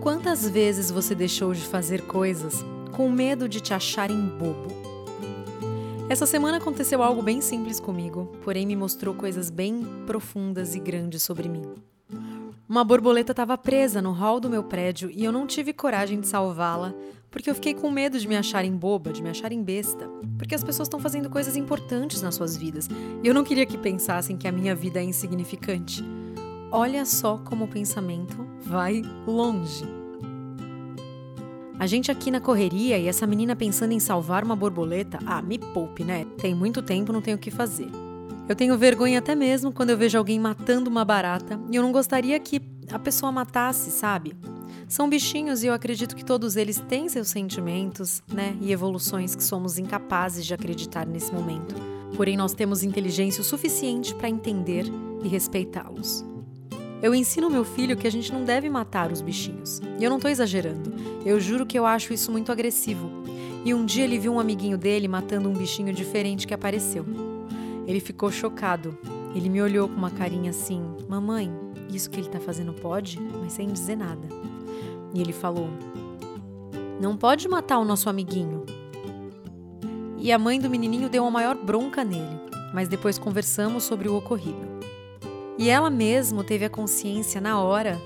Quantas vezes você deixou de fazer coisas com medo de te acharem bobo? Essa semana aconteceu algo bem simples comigo, porém me mostrou coisas bem profundas e grandes sobre mim. Uma borboleta estava presa no hall do meu prédio e eu não tive coragem de salvá-la, porque eu fiquei com medo de me acharem boba, de me acharem besta, porque as pessoas estão fazendo coisas importantes nas suas vidas e eu não queria que pensassem que a minha vida é insignificante. Olha só como o pensamento vai longe. A gente aqui na correria e essa menina pensando em salvar uma borboleta, ah, me poupe, né? Tem muito tempo, não tenho o que fazer. Eu tenho vergonha até mesmo quando eu vejo alguém matando uma barata e eu não gostaria que a pessoa matasse, sabe? São bichinhos e eu acredito que todos eles têm seus sentimentos, né? E evoluções que somos incapazes de acreditar nesse momento. Porém, nós temos inteligência o suficiente para entender e respeitá-los. Eu ensino meu filho que a gente não deve matar os bichinhos. E eu não estou exagerando. Eu juro que eu acho isso muito agressivo. E um dia ele viu um amiguinho dele matando um bichinho diferente que apareceu. Ele ficou chocado. Ele me olhou com uma carinha assim: Mamãe, isso que ele tá fazendo pode? Mas sem dizer nada. E ele falou: Não pode matar o nosso amiguinho. E a mãe do menininho deu uma maior bronca nele, mas depois conversamos sobre o ocorrido. E ela mesma teve a consciência na hora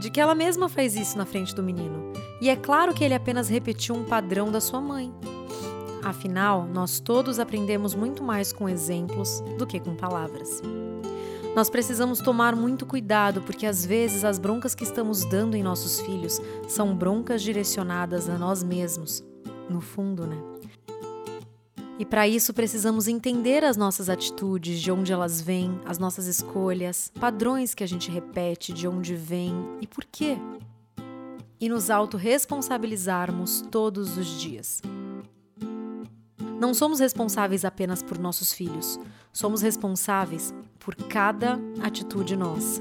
de que ela mesma faz isso na frente do menino. E é claro que ele apenas repetiu um padrão da sua mãe. Afinal, nós todos aprendemos muito mais com exemplos do que com palavras. Nós precisamos tomar muito cuidado porque às vezes as broncas que estamos dando em nossos filhos são broncas direcionadas a nós mesmos. No fundo, né? E para isso precisamos entender as nossas atitudes, de onde elas vêm, as nossas escolhas, padrões que a gente repete, de onde vem e por quê. E nos autorresponsabilizarmos todos os dias. Não somos responsáveis apenas por nossos filhos, somos responsáveis por cada atitude nossa.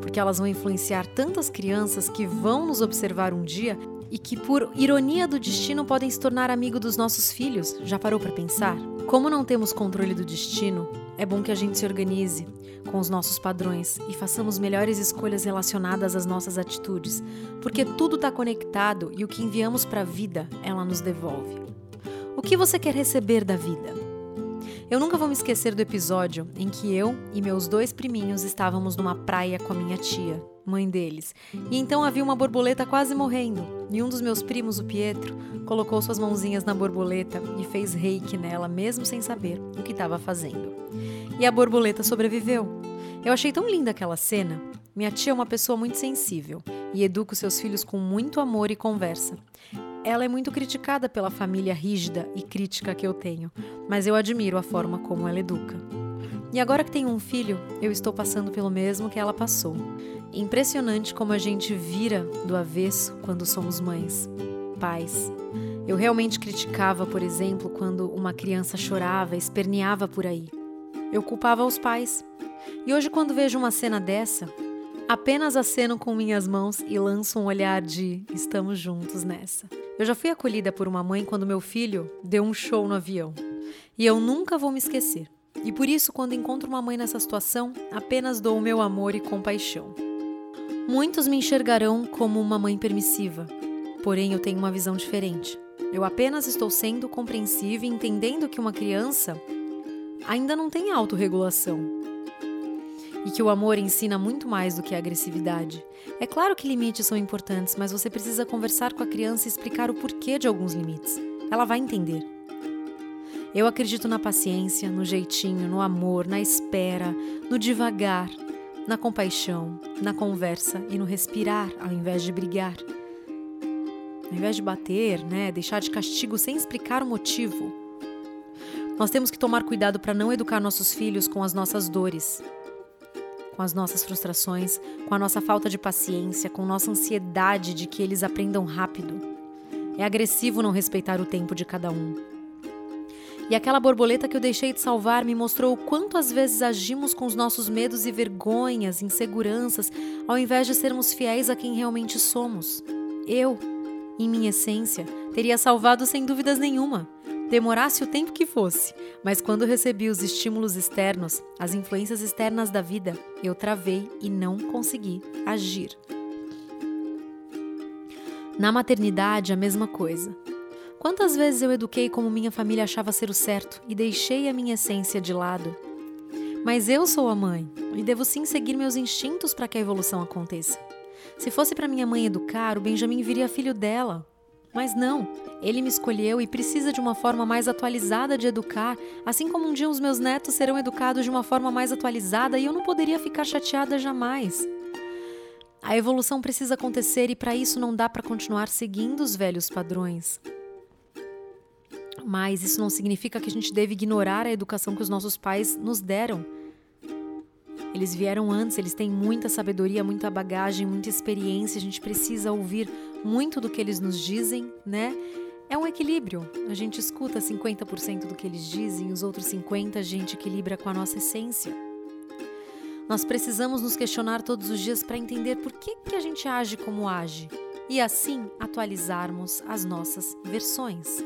Porque elas vão influenciar tantas crianças que vão nos observar um dia e que, por ironia do destino, podem se tornar amigo dos nossos filhos. Já parou para pensar? Como não temos controle do destino, é bom que a gente se organize com os nossos padrões e façamos melhores escolhas relacionadas às nossas atitudes, porque tudo está conectado e o que enviamos para a vida, ela nos devolve. O que você quer receber da vida? Eu nunca vou me esquecer do episódio em que eu e meus dois priminhos estávamos numa praia com a minha tia, mãe deles, e então havia uma borboleta quase morrendo. E um dos meus primos, o Pietro, colocou suas mãozinhas na borboleta e fez reiki nela, mesmo sem saber o que estava fazendo. E a borboleta sobreviveu. Eu achei tão linda aquela cena. Minha tia é uma pessoa muito sensível e educa os seus filhos com muito amor e conversa. Ela é muito criticada pela família rígida e crítica que eu tenho, mas eu admiro a forma como ela educa. E agora que tenho um filho, eu estou passando pelo mesmo que ela passou. Impressionante como a gente vira do avesso quando somos mães, pais. Eu realmente criticava, por exemplo, quando uma criança chorava, esperneava por aí. Eu culpava os pais. E hoje, quando vejo uma cena dessa, apenas aceno com minhas mãos e lanço um olhar de estamos juntos nessa. Eu já fui acolhida por uma mãe quando meu filho deu um show no avião. E eu nunca vou me esquecer. E por isso, quando encontro uma mãe nessa situação, apenas dou o meu amor e compaixão. Muitos me enxergarão como uma mãe permissiva, porém eu tenho uma visão diferente. Eu apenas estou sendo compreensiva e entendendo que uma criança ainda não tem autorregulação e que o amor ensina muito mais do que a agressividade. É claro que limites são importantes, mas você precisa conversar com a criança e explicar o porquê de alguns limites. Ela vai entender. Eu acredito na paciência, no jeitinho, no amor, na espera, no devagar, na compaixão, na conversa e no respirar ao invés de brigar. Ao invés de bater, né, deixar de castigo sem explicar o motivo. Nós temos que tomar cuidado para não educar nossos filhos com as nossas dores, com as nossas frustrações, com a nossa falta de paciência, com nossa ansiedade de que eles aprendam rápido. É agressivo não respeitar o tempo de cada um. E aquela borboleta que eu deixei de salvar me mostrou o quanto às vezes agimos com os nossos medos e vergonhas, inseguranças, ao invés de sermos fiéis a quem realmente somos. Eu, em minha essência, teria salvado sem dúvidas nenhuma demorasse o tempo que fosse, mas quando recebi os estímulos externos, as influências externas da vida, eu travei e não consegui agir. Na maternidade, a mesma coisa. Quantas vezes eu eduquei como minha família achava ser o certo e deixei a minha essência de lado? Mas eu sou a mãe e devo sim seguir meus instintos para que a evolução aconteça. Se fosse para minha mãe educar, o Benjamin viria filho dela. Mas não, ele me escolheu e precisa de uma forma mais atualizada de educar, assim como um dia os meus netos serão educados de uma forma mais atualizada e eu não poderia ficar chateada jamais. A evolução precisa acontecer e para isso não dá para continuar seguindo os velhos padrões. Mas isso não significa que a gente deve ignorar a educação que os nossos pais nos deram. Eles vieram antes, eles têm muita sabedoria, muita bagagem, muita experiência. A gente precisa ouvir muito do que eles nos dizem, né? É um equilíbrio. A gente escuta 50% do que eles dizem, os outros 50% a gente equilibra com a nossa essência. Nós precisamos nos questionar todos os dias para entender por que, que a gente age como age e assim atualizarmos as nossas versões.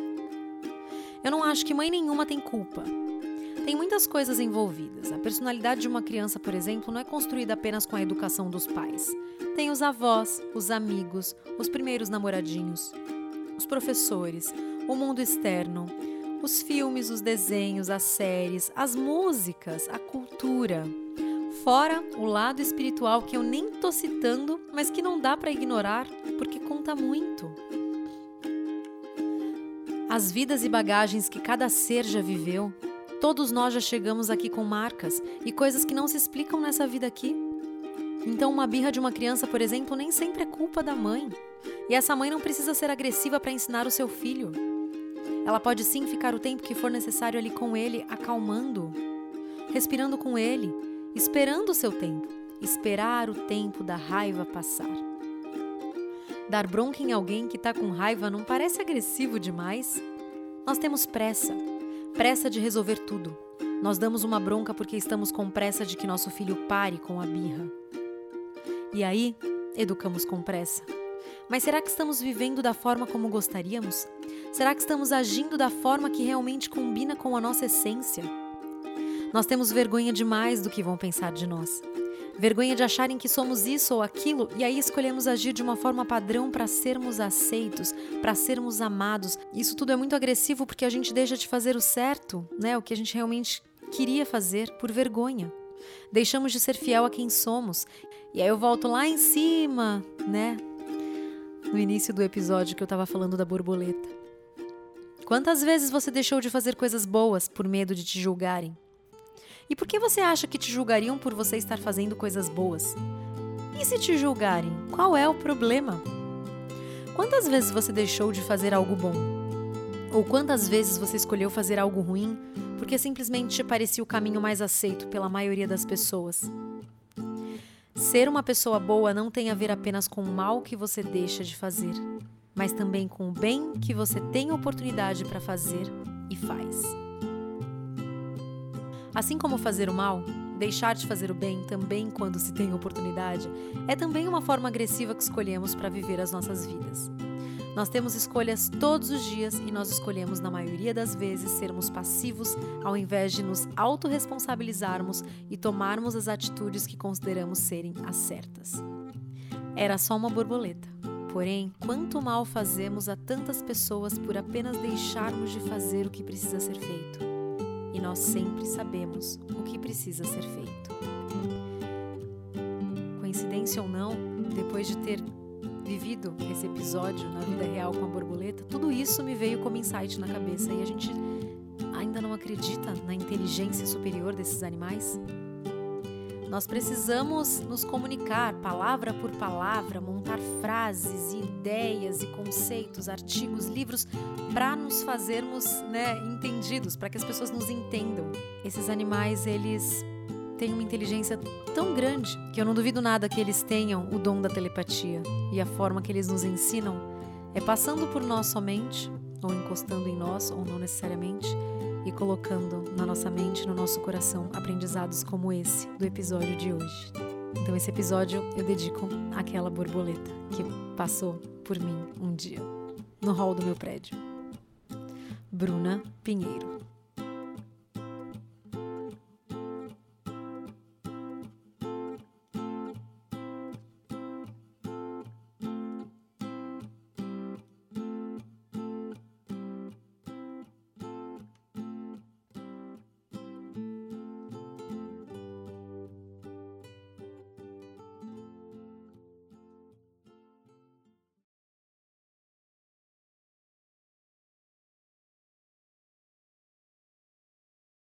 Eu não acho que mãe nenhuma tem culpa. Tem muitas coisas envolvidas. A personalidade de uma criança, por exemplo, não é construída apenas com a educação dos pais. Tem os avós, os amigos, os primeiros namoradinhos, os professores, o mundo externo, os filmes, os desenhos, as séries, as músicas, a cultura. Fora o lado espiritual que eu nem tô citando, mas que não dá para ignorar porque conta muito as vidas e bagagens que cada ser já viveu. Todos nós já chegamos aqui com marcas e coisas que não se explicam nessa vida aqui. Então, uma birra de uma criança, por exemplo, nem sempre é culpa da mãe. E essa mãe não precisa ser agressiva para ensinar o seu filho. Ela pode sim ficar o tempo que for necessário ali com ele, acalmando, respirando com ele, esperando o seu tempo, esperar o tempo da raiva passar. Dar bronca em alguém que está com raiva não parece agressivo demais? Nós temos pressa, pressa de resolver tudo. Nós damos uma bronca porque estamos com pressa de que nosso filho pare com a birra. E aí, educamos com pressa. Mas será que estamos vivendo da forma como gostaríamos? Será que estamos agindo da forma que realmente combina com a nossa essência? Nós temos vergonha demais do que vão pensar de nós vergonha de acharem que somos isso ou aquilo, e aí escolhemos agir de uma forma padrão para sermos aceitos, para sermos amados. Isso tudo é muito agressivo porque a gente deixa de fazer o certo, né? O que a gente realmente queria fazer por vergonha. Deixamos de ser fiel a quem somos. E aí eu volto lá em cima, né? No início do episódio que eu estava falando da borboleta. Quantas vezes você deixou de fazer coisas boas por medo de te julgarem? E por que você acha que te julgariam por você estar fazendo coisas boas? E se te julgarem, qual é o problema? Quantas vezes você deixou de fazer algo bom? Ou quantas vezes você escolheu fazer algo ruim porque simplesmente te parecia o caminho mais aceito pela maioria das pessoas? Ser uma pessoa boa não tem a ver apenas com o mal que você deixa de fazer, mas também com o bem que você tem oportunidade para fazer e faz. Assim como fazer o mal, deixar de fazer o bem também quando se tem oportunidade, é também uma forma agressiva que escolhemos para viver as nossas vidas. Nós temos escolhas todos os dias e nós escolhemos, na maioria das vezes, sermos passivos ao invés de nos autorresponsabilizarmos e tomarmos as atitudes que consideramos serem as certas. Era só uma borboleta. Porém, quanto mal fazemos a tantas pessoas por apenas deixarmos de fazer o que precisa ser feito e nós sempre sabemos o que precisa ser feito. Coincidência ou não, depois de ter vivido esse episódio na vida real com a borboleta, tudo isso me veio como insight na cabeça e a gente ainda não acredita na inteligência superior desses animais? Nós precisamos nos comunicar palavra por palavra, montar frases, ideias e conceitos, artigos, livros para nos fazermos né, entendidos, para que as pessoas nos entendam. Esses animais, eles têm uma inteligência tão grande que eu não duvido nada que eles tenham o dom da telepatia. E a forma que eles nos ensinam é passando por nós somente, ou encostando em nós, ou não necessariamente e colocando na nossa mente, no nosso coração, aprendizados como esse do episódio de hoje. Então, esse episódio eu dedico àquela borboleta que passou por mim um dia, no hall do meu prédio. Bruna Pinheiro.